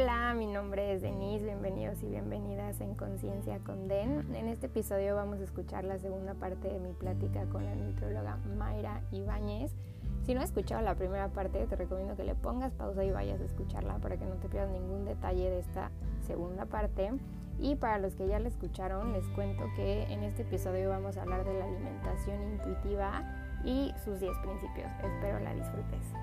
Hola, mi nombre es Denise, bienvenidos y bienvenidas en Conciencia con Den. En este episodio vamos a escuchar la segunda parte de mi plática con la nutróloga Mayra Ibáñez. Si no has escuchado la primera parte, te recomiendo que le pongas pausa y vayas a escucharla para que no te pierdas ningún detalle de esta segunda parte. Y para los que ya la escucharon, les cuento que en este episodio vamos a hablar de la alimentación intuitiva y sus 10 principios. Espero la disfrutes.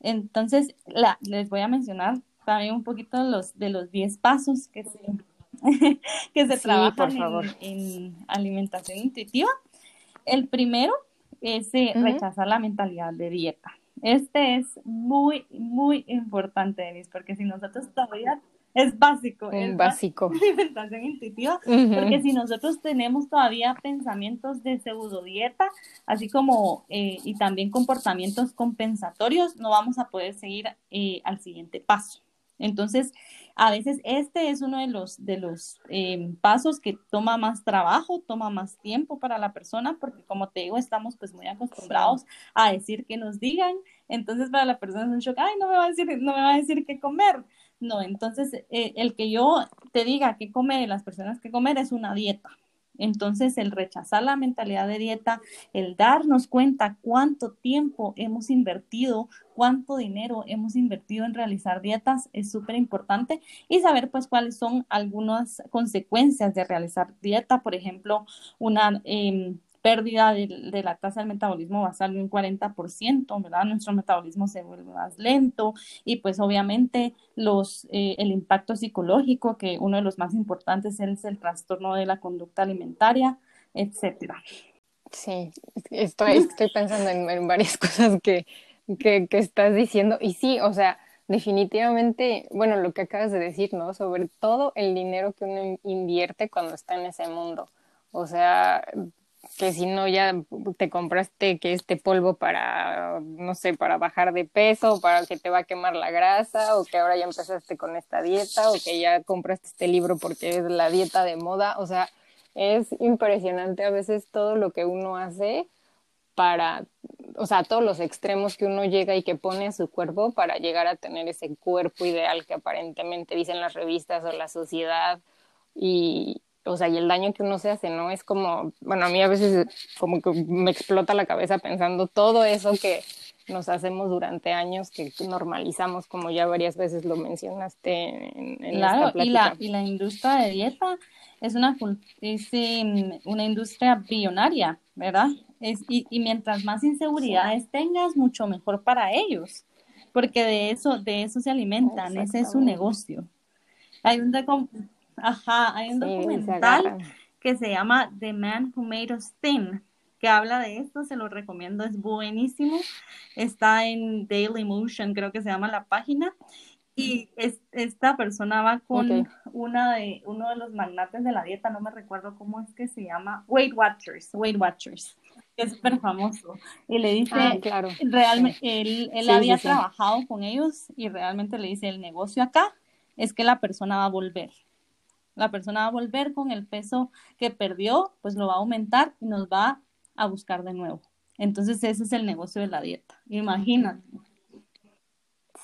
Entonces, la, les voy a mencionar también un poquito los, de los 10 pasos que se, que se trabajan en, alimentación intuitiva. El primero es eh, rechazar la mentalidad de dieta. Este es muy, muy importante, Denise, porque si nosotros todavía es básico. es básico. Alimentación intuitiva, porque si nosotros tenemos todavía pensamientos de pseudo dieta, así como eh, y también comportamientos compensatorios, no vamos a poder seguir eh, al siguiente paso. Entonces, a veces este es uno de los, de los em, pasos que toma más trabajo, toma más tiempo para la persona, porque como te digo, estamos pues muy acostumbrados a decir que nos digan, entonces para la persona es un shock, ay, no me va a decir, no me va a decir qué comer. No, entonces eh, el que yo te diga qué comer las personas que comer es una dieta. Entonces, el rechazar la mentalidad de dieta, el darnos cuenta cuánto tiempo hemos invertido, cuánto dinero hemos invertido en realizar dietas es súper importante y saber pues cuáles son algunas consecuencias de realizar dieta, por ejemplo, una... Em, pérdida de, la tasa del metabolismo basal de un 40%, ¿verdad? Nuestro metabolismo se vuelve más lento y pues obviamente los, eh, el impacto psicológico, que uno de los más importantes es el trastorno de la conducta alimentaria, etcétera. Sí, estoy, estoy pensando en, varias cosas que, que, que estás diciendo y sí, o sea, definitivamente, bueno, lo que acabas de decir, ¿no? Sobre todo el dinero que uno invierte cuando está en ese mundo. O sea, que si no ya te compraste que este polvo para, no sé, para bajar de peso, para que te va a quemar la grasa, o que ahora ya empezaste con esta dieta, o que ya compraste este libro porque es la dieta de moda, o sea, es impresionante a veces todo lo que uno hace para, o sea, todos los extremos que uno llega y que pone a su cuerpo para llegar a tener ese cuerpo ideal que aparentemente dicen las revistas o la sociedad. Y, o sea, y el daño que uno se hace, ¿no? Es como, bueno, a mí a veces como que me explota la cabeza pensando todo eso que nos hacemos durante años, que normalizamos, como ya varias veces lo mencionaste en, en claro, y la, y la industria de dieta es una, es, em, una industria billonaria, ¿verdad? Es, y, y mientras más inseguridades tengas, mucho mejor para ellos, porque de eso, de eso se alimentan, ese es su negocio. Hay un, Ajá, hay un documental que se llama The Man Who Made Us Thin, que habla de esto, se lo recomiendo, es buenísimo. Está en Daily Motion, creo que se llama la página. Y es, esta persona va con una de, uno de los magnates de la dieta, no me recuerdo cómo es que se llama, Weight Watchers, Weight Watchers, que es súper famoso. Y le dice, ah, claro. realmente, él, él había trabajado con ellos y realmente le dice, el negocio acá es que la persona va a volver la persona va a volver con el peso que perdió, pues lo va a aumentar y nos va a buscar de nuevo. Entonces ese es el negocio de la dieta. Imagínate.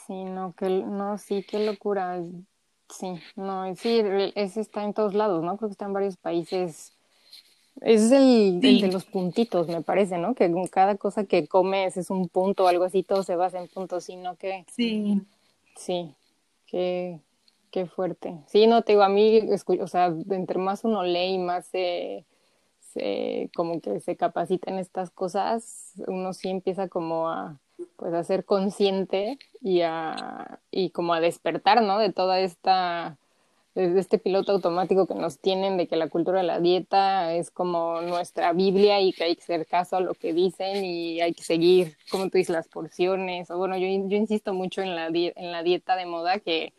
Sí, no, que, no, sí, qué locura. Sí, no, sí, ese está en todos lados, ¿no? Creo que está en varios países. Ese es el, de los puntitos, me parece, ¿no? Que con cada cosa que comes es un punto o algo así, todo se basa en puntos, sino que... Sí. Sí, que Qué fuerte. Sí, no te digo, a mí, o sea, entre más uno lee y más se, se, como que se capacita en estas cosas, uno sí empieza como a, pues a ser consciente y a, y como a despertar, ¿no? De toda esta, de este piloto automático que nos tienen de que la cultura de la dieta es como nuestra Biblia y que hay que hacer caso a lo que dicen y hay que seguir, como tú dices, las porciones. O bueno, yo, yo insisto mucho en la, en la dieta de moda que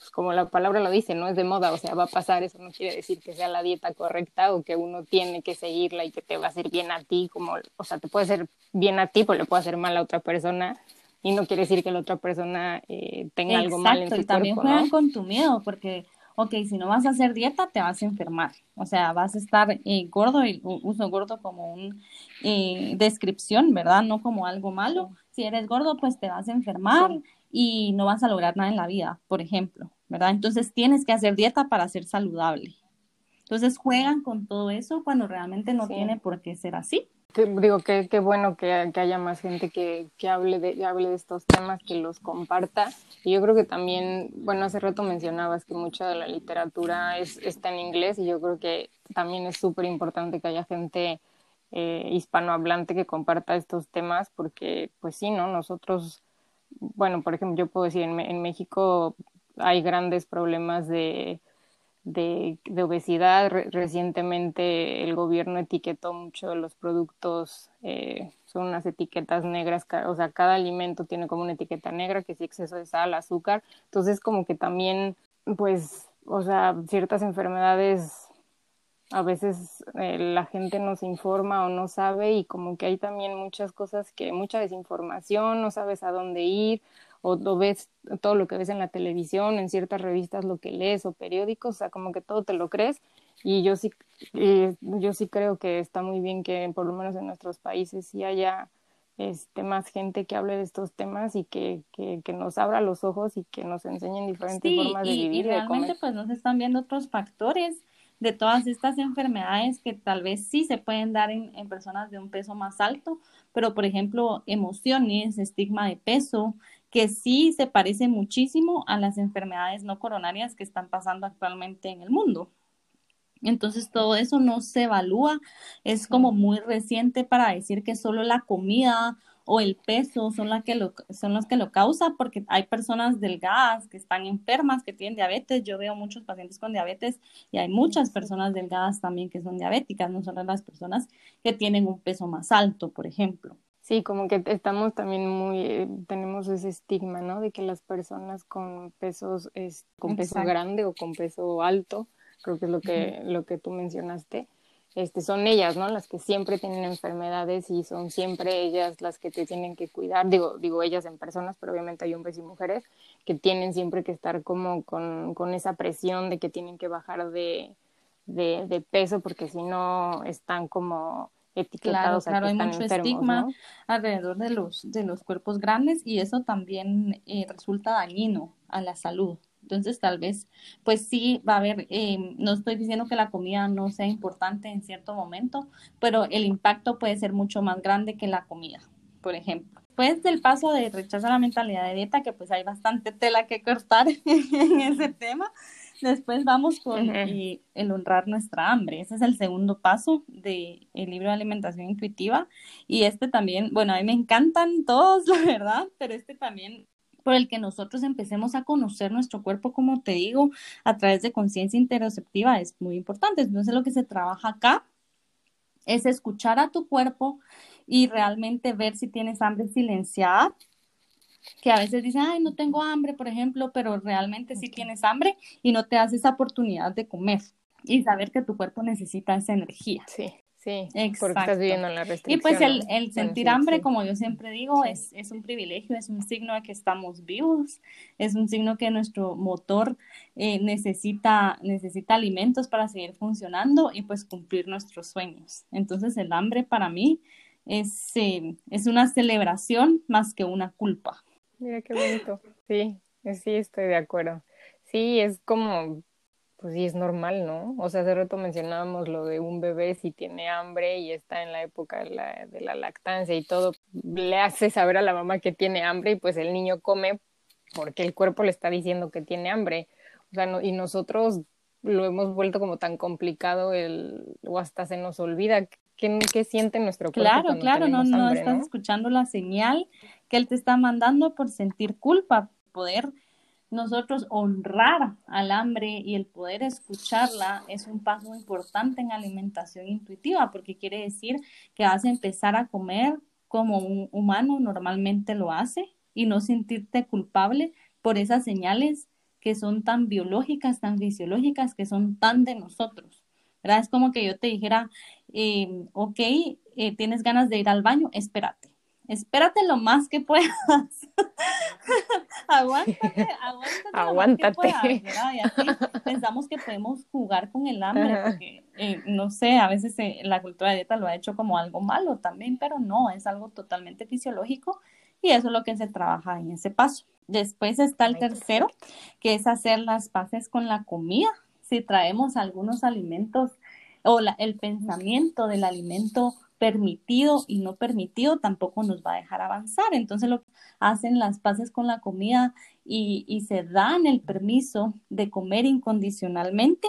pues como la palabra lo dice, no es de moda, o sea, va a pasar, eso no quiere decir que sea la dieta correcta o que uno tiene que seguirla y que te va a hacer bien a ti, como, o sea, te puede hacer bien a ti, pero le puede hacer mal a otra persona. Y no quiere decir que la otra persona eh, tenga algo mal en su y también juegan con tu miedo, porque, ok, si no vas a hacer dieta, te vas a enfermar, o sea, vas a estar eh, gordo, y uso gordo como una eh, descripción, ¿verdad? No como algo malo, si eres gordo, pues te vas a enfermar y no vas a lograr nada en la vida, por ejemplo, ¿verdad? Entonces tienes que hacer dieta para ser saludable. Entonces juegan con todo eso cuando realmente no tiene por qué ser así. digo que qué bueno que, que, haya más gente que, que hable de hable de estos temas, que los comparta. Y yo creo que también, bueno, hace rato mencionabas que mucha de la literatura es, está en inglés y yo creo que también es súper importante que haya gente eh, hispanohablante que comparta estos temas, porque pues sí, ¿no? Nosotros, bueno, por ejemplo, yo puedo decir, en, México hay grandes problemas de de, obesidad. recientemente el gobierno etiquetó mucho los productos, eh, son unas etiquetas negras, o sea, cada alimento tiene como una etiqueta negra, que si exceso de sal, azúcar. Entonces, como que también, pues, o sea, ciertas enfermedades a veces eh, la gente no se informa o no sabe y como que hay también muchas cosas que, mucha desinformación, no sabes a dónde ir o, ves todo lo que ves en la televisión, en ciertas revistas, lo que lees o periódicos, o sea, como que todo te lo crees. Y yo sí, eh, yo sí creo que está muy bien que por lo menos en nuestros países sí haya este, más gente que hable de estos temas y que, que, que nos abra los ojos y que nos enseñen diferentes formas de vivir. Y realmente pues nos están viendo otros factores de todas estas enfermedades que tal vez sí se pueden dar en, en personas de un peso más alto, pero por ejemplo emociones, estigma de peso, que sí se parece muchísimo a las enfermedades no coronarias que están pasando actualmente en el mundo. Entonces todo eso no se evalúa, es como muy reciente para decir que solo la comida o el peso son, la que lo, son los que lo causa, porque hay personas delgadas que están enfermas, que tienen diabetes. Yo veo muchos pacientes con diabetes y hay muchas personas delgadas también que son diabéticas, no solo las personas que tienen un peso más alto, por ejemplo. Sí, como que estamos también muy, eh, tenemos ese estigma, ¿no? De que las personas con pesos, es, con peso grande o con peso alto, creo que es lo que, lo que tú mencionaste, este, son ellas, ¿no? Las que siempre tienen enfermedades y son siempre ellas las que te tienen que cuidar. Digo, digo ellas en personas, pero obviamente hay hombres y mujeres que tienen siempre que estar como con, con esa presión de que tienen que bajar de, de, de peso porque si no están como etiquetados. Claro, claro, hay mucho estigma alrededor de los, de los cuerpos grandes y eso también eh, resulta dañino a la salud. Entonces, tal vez, pues sí, va a haber, eh, no estoy diciendo que la comida no sea importante en cierto momento, pero el impacto puede ser mucho más grande que la comida, por ejemplo. Después del paso de rechazo a la mentalidad de dieta, que pues hay bastante tela que cortar en ese tema, Después vamos con el honrar nuestra hambre. Ese es el segundo paso del libro de alimentación intuitiva. Y este también, bueno, a mí me encantan todos, la verdad, pero este también por el que nosotros empecemos a conocer nuestro cuerpo, como te digo, a través de conciencia interoceptiva es muy importante. Entonces lo que se trabaja acá es escuchar a tu cuerpo y realmente ver si tienes hambre silenciada que a veces dicen, ay, no tengo hambre, por ejemplo, pero realmente sí tienes hambre y no te das esa oportunidad de comer y saber que tu cuerpo necesita esa energía. Sí. Sí, porque estás viviendo en la restricción. Y pues el, el sentir hambre, como yo siempre digo, es, es, un privilegio, es un signo de que estamos vivos, es un signo que nuestro motor eh, necesita, necesita alimentos para seguir funcionando y pues cumplir nuestros sueños. Entonces el hambre para mí es, eh, es una celebración más que una culpa. Mira qué bonito. Sí, sí, estoy de acuerdo. Sí, es como, pues sí, es normal, ¿no? O sea, hace rato mencionábamos lo de un bebé si tiene hambre y está en la época de la, de la lactancia y todo, le hace saber a la mamá que tiene hambre y pues el niño come porque el cuerpo le está diciendo que tiene hambre. O sea, no, y nosotros lo hemos vuelto como tan complicado el, o hasta se nos olvida qué, qué siente nuestro cuerpo. Claro, claro, no, no estás escuchando la señal que Él te está mandando por sentir culpa, poder nosotros honrar al hambre y el poder escucharla es un paso importante en alimentación intuitiva, porque quiere decir que vas a empezar a comer como un humano normalmente lo hace y no sentirte culpable por esas señales que son tan biológicas, tan fisiológicas, que son tan de nosotros. Es como que yo te dijera, eh, ok, eh, tienes ganas de ir al baño, espérate espérate lo más que puedas. aguántate, aguántate. Aguántate. Y así pensamos que podemos jugar con el hambre, porque, eh, no sé, a veces eh, la cultura de dieta lo ha hecho como algo malo también, pero no, es algo totalmente fisiológico Y eso es lo que se trabaja en ese paso. Después está el tercero, que es hacer las paces con la comida. Si traemos algunos alimentos o el pensamiento del alimento permitido y no permitido tampoco nos va a dejar avanzar. Entonces lo hacen las paces con la comida y, y se dan el permiso de comer incondicionalmente,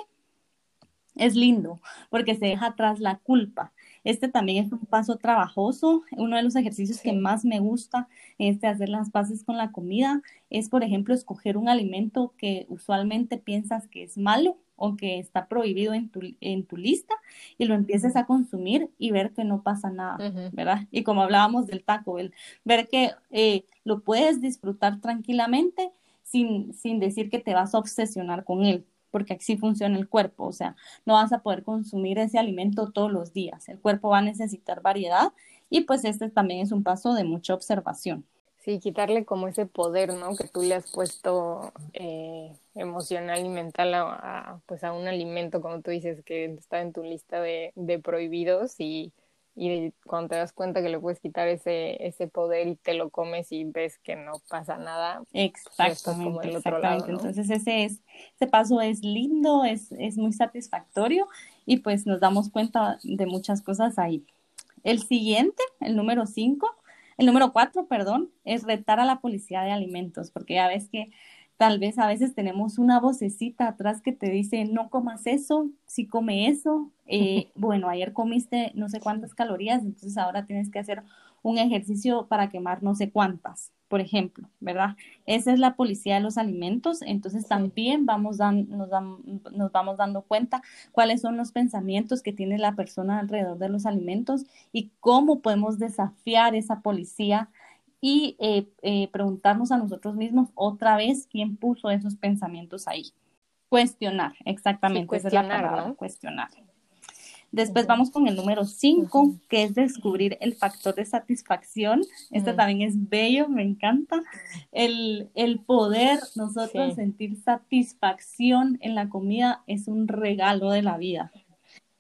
es lindo porque se deja atrás la culpa. Este también es un paso trabajoso. Uno de los ejercicios que más me gusta este hacer las paces con la comida es, por ejemplo, escoger un alimento que usualmente piensas que es malo o que está prohibido en tu, en tu lista y lo empieces a consumir y ver que no pasa nada, ¿verdad? Y como hablábamos del taco, el, ver que eh, lo puedes disfrutar tranquilamente sin, sin decir que te vas a obsesionar con él, porque así funciona el cuerpo, o sea, no vas a poder consumir ese alimento todos los días, el cuerpo va a necesitar variedad y pues este también es un paso de mucha observación. Sí, quitarle como ese poder, ¿no? Que tú le has puesto eh, emocional y mental a, pues a un alimento, como tú dices, que está en tu lista de, de prohibidos y, y cuando te das cuenta que le puedes quitar ese, ese poder y te lo comes y ves que no pasa nada. Exactamente, exactamente. Entonces ese es, ese paso es lindo, es, es muy satisfactorio y pues nos damos cuenta de muchas cosas ahí. El siguiente, el número cinco, el número cuatro, perdón, es retar a la policía de alimentos, porque ya ves que tal vez a veces tenemos una vocecita atrás que te dice, no comas eso, si come eso, eh, bueno, ayer comiste no sé cuántas calorías, entonces ahora tienes que hacer un ejercicio para quemar no sé cuántas, por ejemplo, ¿verdad? Esa es la policía de los alimentos, entonces también vamos nos, nos vamos dando cuenta cuáles son los pensamientos que tiene la persona alrededor de los alimentos y cómo podemos desafiar esa policía y eh, eh, preguntarnos a nosotros mismos otra vez quién puso esos pensamientos ahí. Cuestionar, exactamente, cuestionar, ¿no? cuestionar. Después vamos con el número 5, que es descubrir el factor de satisfacción. Este también es bello, me encanta. El, poder nosotros sentir satisfacción en la comida es un regalo de la vida.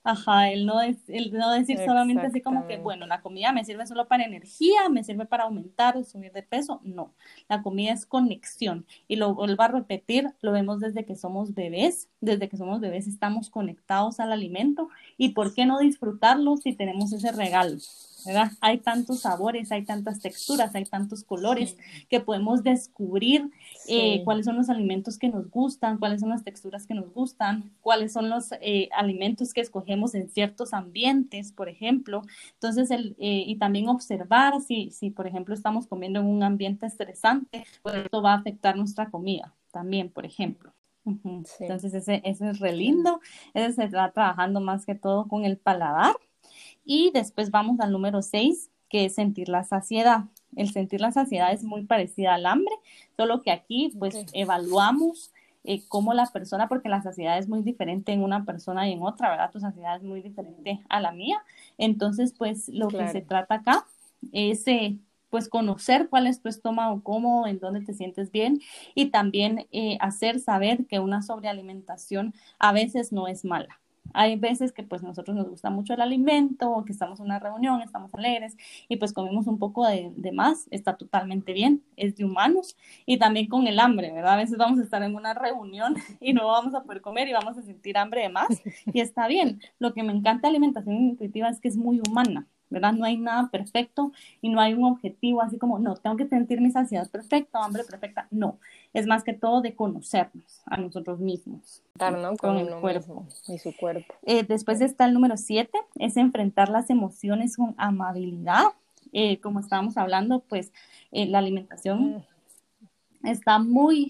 Ajá, el no, es, el no decir solamente así como que, bueno, la comida me sirve solo para energía, me sirve para aumentar o subir de peso. No, la comida es conexión. Y lo vuelvo a repetir, lo vemos desde que somos bebés, desde que somos bebés estamos conectados al alimento. ¿Y por qué no disfrutarlo si tenemos ese regalo? ¿verdad? Hay tantos sabores, hay tantas texturas, hay tantos colores que podemos descubrir eh, cuáles son los alimentos que nos gustan, cuáles son las texturas que nos gustan, cuáles son los eh, alimentos que escogemos en ciertos ambientes, por ejemplo. Entonces, el, eh, y también observar si, si, por ejemplo, estamos comiendo en un ambiente estresante, pues esto va a afectar nuestra comida también, por ejemplo. Entonces, ese, ese es re lindo. Ese se está trabajando más que todo con el paladar. Y después vamos al número 6, que es sentir la saciedad. El sentir la saciedad es muy parecida al hambre, solo que aquí pues evaluamos eh, cómo la persona, porque la saciedad es muy diferente en una persona y en otra, ¿verdad? Tu saciedad es muy diferente a la mía. Entonces, pues lo que se trata acá es eh, pues conocer cuál es tu estómago, cómo, en dónde te sientes bien y también eh, hacer saber que una sobrealimentación a veces no es mala. Hay veces que pues nosotros nos gusta mucho el alimento o que estamos en una reunión, estamos alegres y pues comemos un poco de, de, más, está totalmente bien, es de humanos y también con el hambre, ¿verdad? A veces vamos a estar en una reunión y no vamos a poder comer y vamos a sentir hambre de más y está bien. Lo que me encanta de alimentación intuitiva es que es muy humana. ¿Verdad? No hay nada perfecto y no hay un objetivo así como, no, tengo que sentir mi saciedad perfecta, hambre perfecta. No, es más que todo de conocernos a nosotros mismos. Estar, ¿no? Con, el cuerpo. y su cuerpo. Eh, después está el número siete, es enfrentar las emociones con amabilidad. Eh, como estábamos hablando, pues eh, la alimentación mm. está muy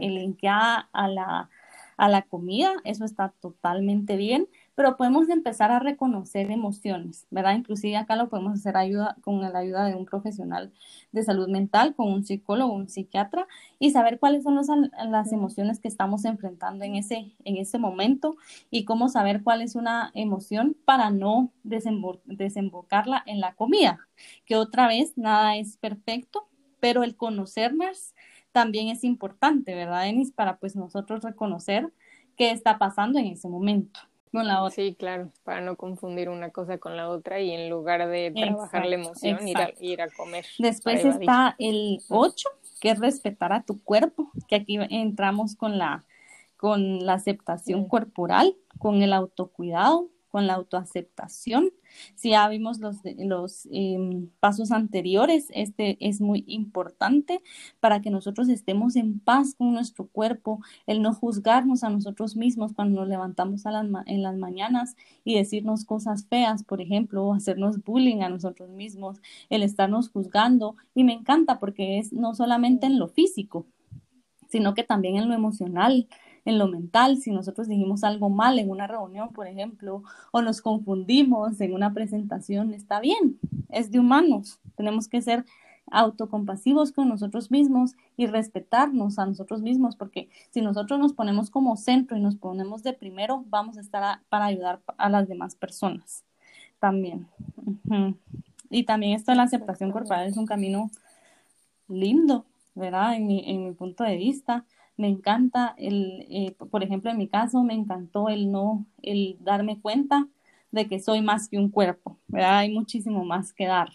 linkeada a la, a la comida, eso está totalmente bien pero podemos empezar a reconocer emociones, ¿verdad? Inclusive acá lo podemos hacer ayuda, con la ayuda de un profesional de salud mental, con un psicólogo, un psiquiatra, y saber cuáles son las emociones que estamos enfrentando en ese, en ese momento y cómo saber cuál es una emoción para no desembocarla en la comida, que otra vez nada es perfecto, pero el conocernos también es importante, ¿verdad, Denis? Para pues nosotros reconocer qué está pasando en ese momento. Con la otra. Sí, claro, para no confundir una cosa con la otra y en lugar de trabajar la emoción, ir a, ir a, comer. Después está el 8, que es respetar a tu cuerpo, que aquí entramos con la, con la aceptación corporal, con el autocuidado, con la autoaceptación. Si ya vimos los, em, pasos anteriores, este es muy importante para que nosotros estemos en paz con nuestro cuerpo, el no juzgarnos a nosotros mismos cuando nos levantamos en las mañanas y decirnos cosas feas, por ejemplo, o hacernos bullying a nosotros mismos, el estarnos juzgando. Y me encanta porque es no solamente en lo físico, sino que también en lo emocional, en lo mental, si nosotros dijimos algo mal en una reunión, por ejemplo, o nos confundimos en una presentación, está bien, es de humanos. Tenemos que ser autocompasivos con nosotros mismos y respetarnos a nosotros mismos, porque si nosotros nos ponemos como centro y nos ponemos de primero, vamos a estar para ayudar a las demás personas también. Y también esto de la aceptación corporal es un camino lindo, ¿verdad? En mi, en mi punto de vista, me encanta el, eh, por ejemplo, en mi caso, me encantó el no, el darme cuenta de que soy más que un cuerpo, ¿verdad? Hay muchísimo más que dar.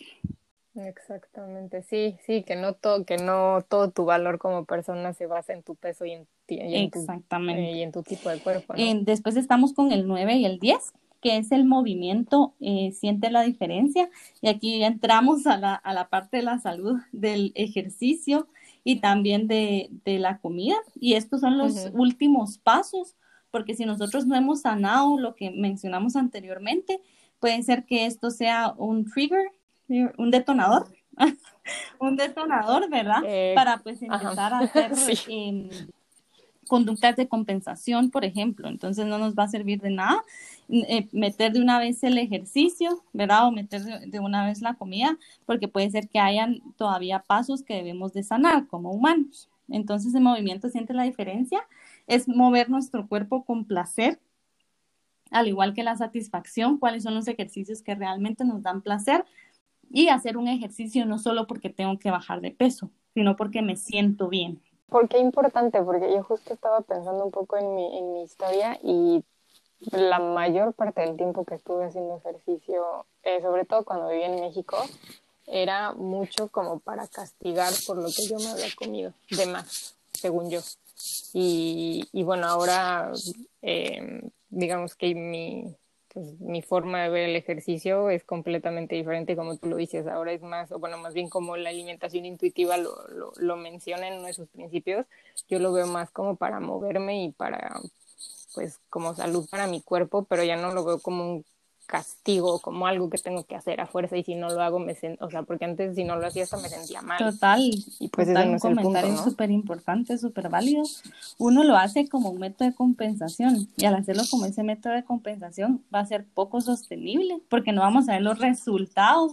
Exactamente, sí, sí, que no todo, que no todo tu valor como persona se basa en tu peso y en, y en Exactamente. Tu, eh, y en tu tipo de cuerpo. ¿no? después estamos con el 9 y el 10, que es el movimiento, eh, siente la diferencia. Y aquí entramos a la, a la parte de la salud del ejercicio, y también de, la comida. Y estos son los últimos pasos, porque si nosotros no hemos sanado lo que mencionamos anteriormente, puede ser que esto sea un trigger, un detonador, un detonador, ¿verdad? Eh, Para pues empezar a hacer em, conductas de compensación, por ejemplo. Entonces no nos va a servir de nada eh, meter de una vez el ejercicio, ¿verdad? O meter de, una vez la comida, porque puede ser que hayan todavía pasos que debemos de sanar como humanos. Entonces el movimiento siente la diferencia, es mover nuestro cuerpo con placer, al igual que la satisfacción, cuáles son los ejercicios que realmente nos dan placer y hacer un ejercicio no solo porque tengo que bajar de peso, sino porque me siento bien. ¿Por qué importante? Porque yo justo estaba pensando un poco en mi, en mi historia y la mayor parte del tiempo que estuve haciendo ejercicio, eh, sobre todo cuando viví en México, era mucho como para castigar por lo que yo me había comido, de más, según yo. Y, y bueno, ahora eh, digamos que mi, pues, mi forma de ver el ejercicio es completamente diferente, como tú lo dices, ahora es más, o bueno, más bien como la alimentación intuitiva lo, lo, lo menciona en uno de sus principios, yo lo veo más como para moverme y para, pues, como salud para mi cuerpo, pero ya no lo veo como un castigo, como algo que tengo que hacer a fuerza y si no lo hago me siento, o sea, porque antes si no lo hacía hasta me sentía mal. Total, y pues total, un comentario súper importante, súper válido. Uno lo hace como un método de compensación y al hacerlo como ese método de compensación va a ser poco sostenible porque no vamos a ver los resultados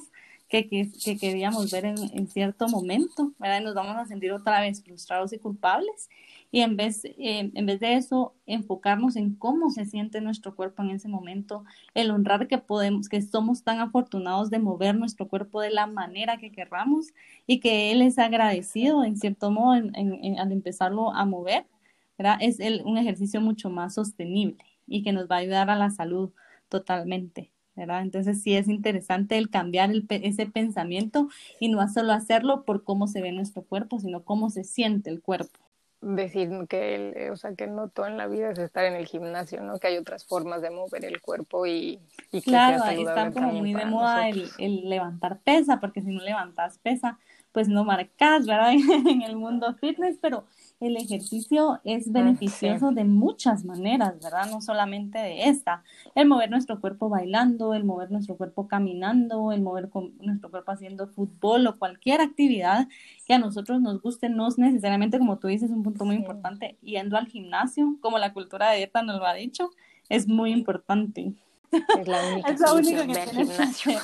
que, que, que queríamos ver en, cierto momento, ¿verdad? Nos vamos a sentir otra vez frustrados y culpables y en vez, eh, en vez de eso, enfocarnos en cómo se siente nuestro cuerpo en ese momento, el honrar que podemos, que somos tan afortunados de mover nuestro cuerpo de la manera que querramos y que Él es agradecido en cierto modo al empezarlo a mover, ¿verdad? Es un ejercicio mucho más sostenible y que nos va a ayudar a la salud totalmente. ¿Verdad? Entonces sí es interesante el cambiar ese pensamiento y no solo hacerlo por cómo se ve nuestro cuerpo, sino cómo se siente el cuerpo decir que, o sea, que no todo en la vida es estar en el gimnasio, ¿no? Que hay otras formas de mover el cuerpo y, y que Claro, ahí está como muy de moda el, el, levantar pesa, porque si no levantas pesa, pues no marcas, ¿verdad? en el mundo fitness, pero el ejercicio es beneficioso de muchas maneras, ¿verdad? No solamente de esta. El mover nuestro cuerpo bailando, el mover nuestro cuerpo caminando, el mover nuestro cuerpo haciendo fútbol o cualquier actividad que a nosotros nos guste, no es necesariamente, como tú dices, un punto muy importante, yendo al gimnasio, como la cultura de dieta nos lo ha dicho, es muy importante. Es la única es lo único que gimnasio.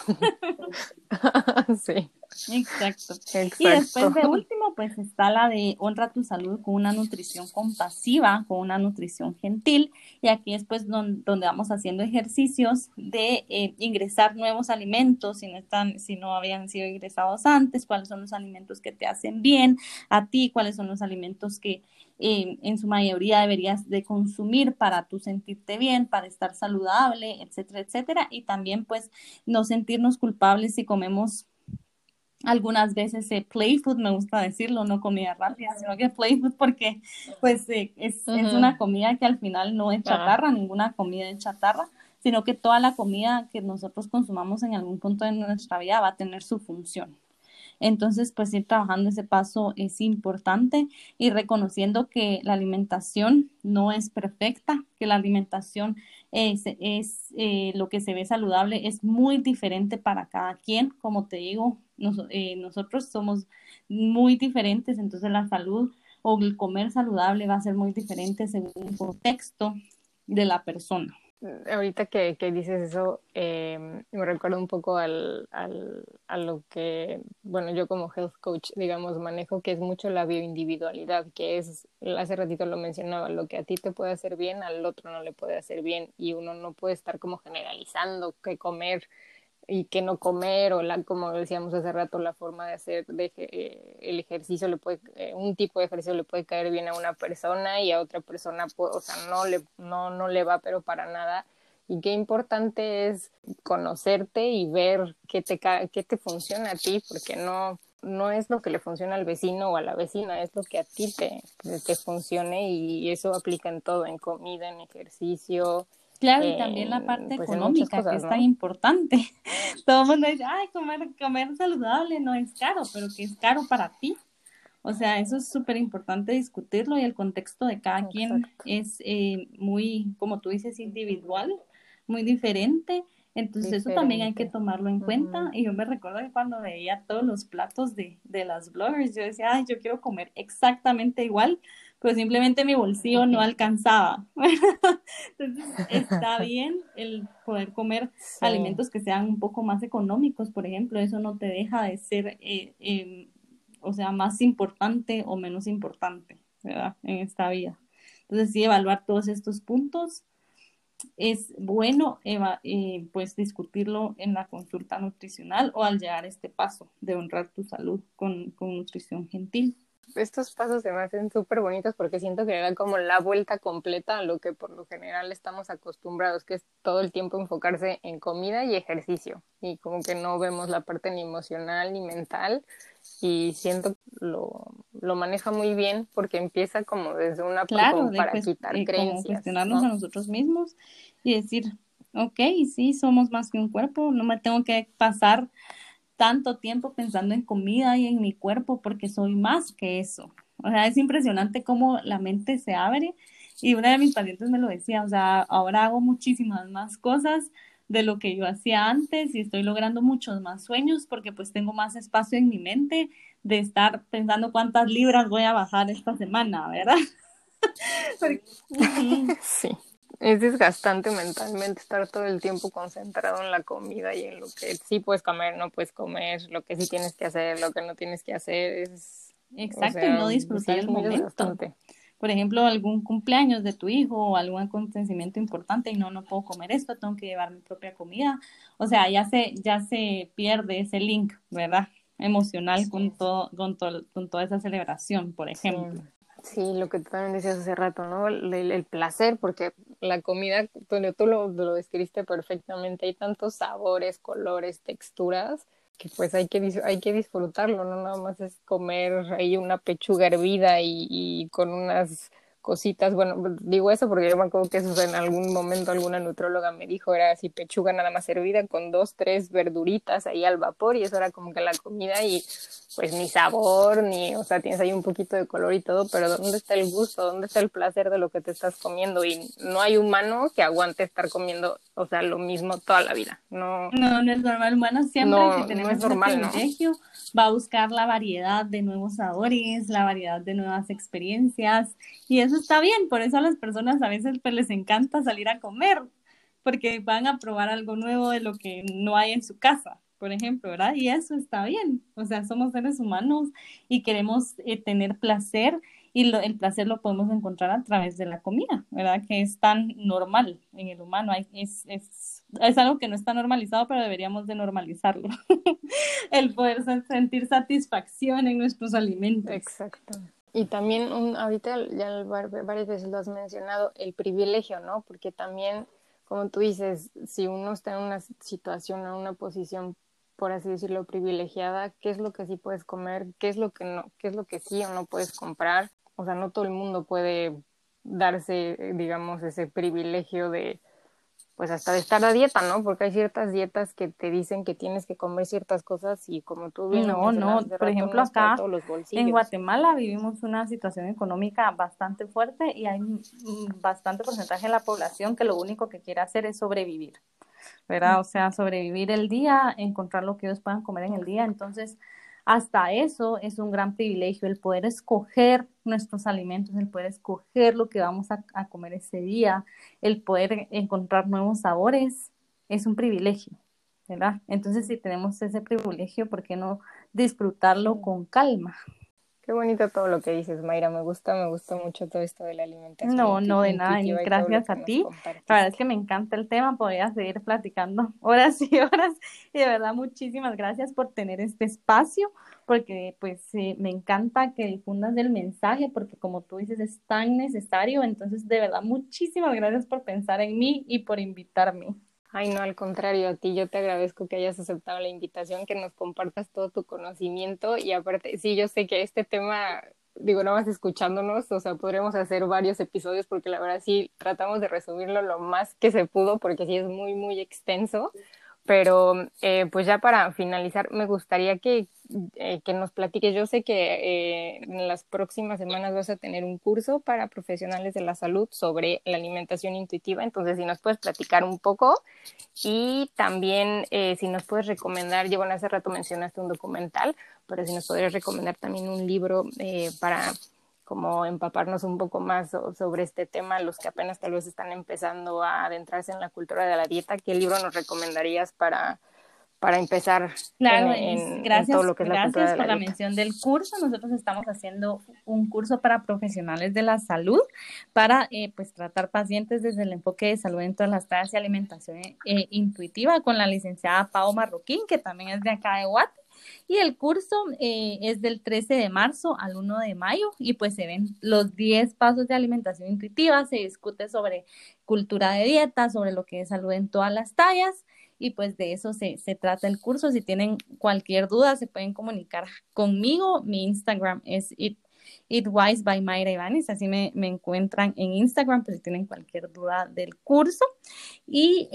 sí. Exacto. Y después de último, pues está la de honra tu salud con una nutrición compasiva, con una nutrición gentil. Y aquí es pues donde, vamos haciendo ejercicios de eh, ingresar nuevos alimentos si no, están, si no habían sido ingresados antes, cuáles son los alimentos que te hacen bien a ti, cuáles son los alimentos que eh, en su mayoría deberías de consumir para tú sentirte bien, para estar saludable, etcétera, etcétera. Y también pues no sentirnos culpables si comemos algunas veces eh, play food, me gusta decirlo, no comida rápida, sino que play food porque pues eh, es, es, una comida que al final no es chatarra, ninguna comida es chatarra, sino que toda la comida que nosotros consumamos en algún punto de nuestra vida va a tener su función. Entonces, pues ir trabajando ese paso es importante y reconociendo que la alimentación no es perfecta, que la alimentación es, eh, lo que se ve saludable, es muy diferente para cada quien. Como te digo, eh, nosotros somos muy diferentes, entonces la salud o el comer saludable va a ser muy diferente según el contexto de la persona ahorita que, que dices eso, eh, me recuerda un poco al, al, a lo que, bueno, yo como health coach, digamos, manejo, que es mucho la bioindividualidad, que es, hace ratito lo mencionaba, lo que a ti te puede hacer bien, al otro no le puede hacer bien, y uno no puede estar como generalizando que comer y que no comer o la como decíamos hace rato la forma de hacer eh, el ejercicio le puede eh, un tipo de ejercicio le puede caer bien a una persona y a otra persona o sea no le no no le va pero para nada. Y qué importante es conocerte y ver qué te qué te funciona a ti porque no no es lo que le funciona al vecino o a la vecina, es lo que a ti te, te funcione y eso aplica en todo, en comida, en ejercicio, Claro, y también la parte pues, económica, que es tan importante. Todo el mundo dice, ay, comer, comer saludable no es caro, pero que es caro para ti. O sea, eso es súper importante discutirlo y el contexto de cada quien es eh, muy, como tú dices, individual, muy diferente. Entonces eso también hay que tomarlo en cuenta. Y yo me recuerdo que cuando veía todos los platos de, de las bloggers, yo decía, ay, yo quiero comer exactamente igual, pero simplemente mi bolsillo no alcanzaba. Entonces, está bien el poder comer alimentos que sean un poco más económicos, por ejemplo, eso no te deja de ser, eh, em, o sea, más importante o menos importante, ¿verdad? En esta vida. Entonces, sí, evaluar todos estos puntos. Es bueno, eh, pues, discutirlo en la consulta nutricional o al llegar a este paso de honrar tu salud con, con nutrición gentil estos pasos se me hacen súper bonitos porque siento que da como la vuelta completa a lo que por lo general estamos acostumbrados, que es todo el tiempo enfocarse en comida y ejercicio. Y como que no vemos la parte ni emocional ni mental. Y siento que lo, lo maneja muy bien porque empieza como desde una claro, para quitar eh, creencias. cuestionarnos a nosotros mismos y decir, ok, sí, somos más que un cuerpo, no me tengo que pasar tanto tiempo pensando en comida y en mi cuerpo porque soy más que eso. O sea, es impresionante cómo la mente se abre y una de mis pacientes me lo decía, o sea, ahora hago muchísimas más cosas de lo que yo hacía antes y estoy logrando muchos más sueños porque pues tengo más espacio en mi mente de estar pensando cuántas libras voy a bajar esta semana, ¿verdad? sí es desgastante mentalmente estar todo el tiempo concentrado en la comida y en lo que sí puedes comer, no puedes comer, lo que sí tienes que hacer, lo que no tienes que hacer. Es, Exacto, y no disfrutar el momento. Por ejemplo, algún cumpleaños de tu hijo o algún acontecimiento importante y no, no puedo comer esto, tengo que llevar mi propia comida. O sea, ya se, ya se pierde ese link, ¿verdad? Emocional con, todo, con, todo, con toda esa celebración, por ejemplo. Sí, lo que tú también decías hace rato, ¿no? El, placer, porque la comida, tú, tú lo, lo, describiste perfectamente, hay tantos sabores, colores, texturas, que pues hay que, hay que disfrutarlo, no nada más es comer ahí una pechuga hervida y, y con unas cositas, bueno, digo eso porque yo me acuerdo que eso en algún momento alguna nutróloga me dijo, era así pechuga nada más servida con dos, tres verduritas ahí al vapor y eso era como que la comida y pues ni sabor, ni, o sea, tienes ahí un poquito de color y todo, pero ¿dónde está el gusto? ¿Dónde está el placer de lo que te estás comiendo? Y no hay humano que aguante estar comiendo, o sea, lo mismo toda la vida. No, no, no es normal. Humano siempre no, que tenemos no es normal, privilegio va a buscar la variedad de nuevos sabores, la variedad de nuevas experiencias y eso está bien, por eso a las personas a veces pues, les encanta salir a comer porque van a probar algo nuevo de lo que no hay en su casa, por ejemplo, ¿verdad? Y eso está bien, o sea, somos seres humanos y queremos eh, tener placer y el placer lo podemos encontrar a través de la comida, ¿verdad? Que es tan normal en el humano, es, es, es algo que no está normalizado, pero deberíamos de normalizarlo, el poder sentir satisfacción en nuestros alimentos. Exacto. Y también, un, ahorita ya varias veces lo has mencionado, el privilegio, ¿no? Porque también, como tú dices, si uno está en una situación, en una posición, por así decirlo, privilegiada, ¿qué es lo que sí puedes comer? ¿Qué es lo que no? ¿Qué es lo que sí o no puedes comprar? O sea, no todo el mundo puede darse, digamos, ese privilegio de, pues hasta de estar a dieta, ¿no? Porque hay ciertas dietas que te dicen que tienes que comer ciertas cosas y como tú bien No, no, por ejemplo acá en Guatemala vivimos una situación económica bastante fuerte y hay bastante porcentaje de la población que lo único que quiere hacer es sobrevivir, ¿verdad? O sea, sobrevivir el día, encontrar lo que ellos puedan comer en el día, entonces hasta eso es un gran privilegio, el poder escoger nuestros alimentos, el poder escoger lo que vamos a, comer ese día, el poder encontrar nuevos sabores, es un privilegio, ¿verdad? Entonces, si tenemos ese privilegio, ¿por qué no disfrutarlo con calma? Qué bonito todo lo que dices, Mayra. Me gusta, me gusta mucho todo esto de la alimentación. No, no, de nada. gracias a ti. La verdad es que me encanta el tema. Podría seguir platicando horas y horas. Y de verdad, muchísimas gracias por tener este espacio, porque pues me encanta que difundas el mensaje, porque como tú dices, es tan necesario. Entonces, de verdad, muchísimas gracias por pensar en mí y por invitarme. Ay, no, al contrario, a ti yo te agradezco que hayas aceptado la invitación, que nos compartas todo tu conocimiento y aparte, sí, yo sé que este tema, digo, no vas escuchándonos, o sea, podríamos hacer varios episodios porque la verdad sí tratamos de resumirlo lo más que se pudo porque sí es muy, muy extenso, pero eh, pues ya para finalizar, me gustaría que, eh, que nos platiques. Yo sé que eh, en las próximas semanas vas a tener un curso para profesionales de la salud sobre la alimentación intuitiva. Entonces, si nos puedes platicar un poco y también si nos puedes recomendar, yo bueno, hace rato mencionaste un documental, pero si nos podrías recomendar también un libro para como empaparnos un poco más sobre este tema, los que apenas tal vez están empezando a adentrarse en la cultura de la dieta, ¿qué libro nos recomendarías para, para empezar claro, en, gracias, todo lo que es la de la por la mención del curso. Nosotros estamos haciendo un curso para profesionales de la salud para eh, pues tratar pacientes desde el enfoque de salud en todas las tareas y alimentación eh, intuitiva con la licenciada Pau Marroquín, que también es de acá de Guate. Y el curso eh, es del 13 de marzo al 1 de mayo y pues se ven los 10 pasos de alimentación intuitiva, se discute sobre cultura de dieta, sobre lo que es salud en todas las tallas y pues de eso se, se trata el curso. Si tienen cualquier duda se pueden comunicar conmigo. Mi Instagram es it, Wise by Mayra Ivanes, así me, me, encuentran en Instagram, pues si tienen cualquier duda del curso. Y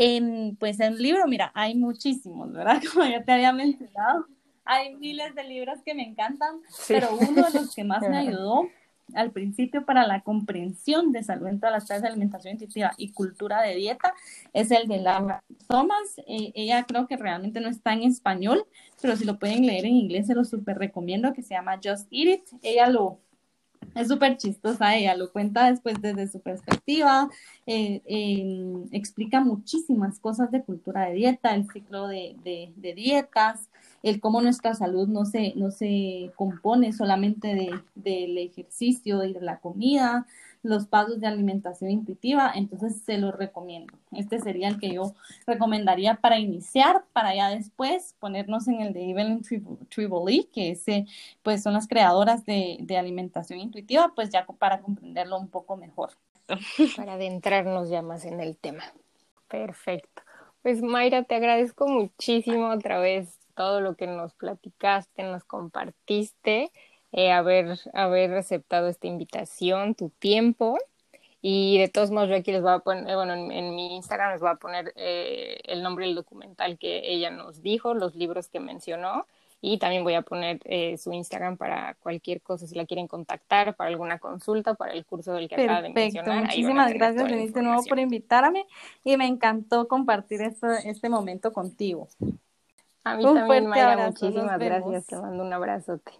pues en el libro, mira, hay muchísimos, ¿verdad? Como ya te había mencionado, hay miles de libros que me encantan, pero uno de los que más me ayudó al principio para la comprensión de salud en todas las tareas de alimentación intuitiva y cultura de dieta es el de Laura Thomas. Eh, ella creo que realmente no está en español, pero si lo pueden leer en inglés se lo súper recomiendo, que se llama Just Eat It. Ella lo es súper chistosa, ella lo cuenta después desde su perspectiva, eh, explica muchísimas cosas de cultura de dieta, el ciclo de, de, dietas, el cómo nuestra salud no se, no se compone solamente de, del ejercicio y de la comida, los pasos de alimentación intuitiva, entonces se los recomiendo. Este sería el que yo recomendaría para iniciar, para ya después ponernos en el de Evelyn Triboli, que ese, pues son las creadoras de, de alimentación intuitiva, pues ya para comprenderlo un poco mejor. Para adentrarnos ya más en el tema. Perfecto. Pues Mayra, te agradezco muchísimo otra vez todo lo que nos platicaste, nos compartiste eh, haber, haber aceptado esta invitación, tu tiempo. Y de todos modos, yo aquí les voy a poner, bueno, en, mi Instagram les voy a poner eh, el nombre del documental que ella nos dijo, los libros que mencionó. Y también voy a poner eh, su Instagram para cualquier cosa, si la quieren contactar, para alguna consulta, para el curso del que acaba de mencionar. Muchísimas gracias, Denise, de nuevo por invitarme y me encantó compartir este momento contigo. A mí también, Mayra, muchísimas gracias. Te mando un abrazote.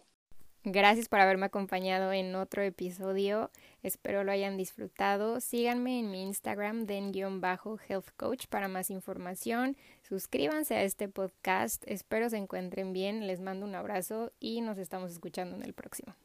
Gracias por haberme acompañado en otro episodio. Espero lo hayan disfrutado. Síganme en mi Instagram, den-health coach para más información. Suscríbanse a este podcast. Espero se encuentren bien. Les mando un abrazo y nos estamos escuchando en el próximo.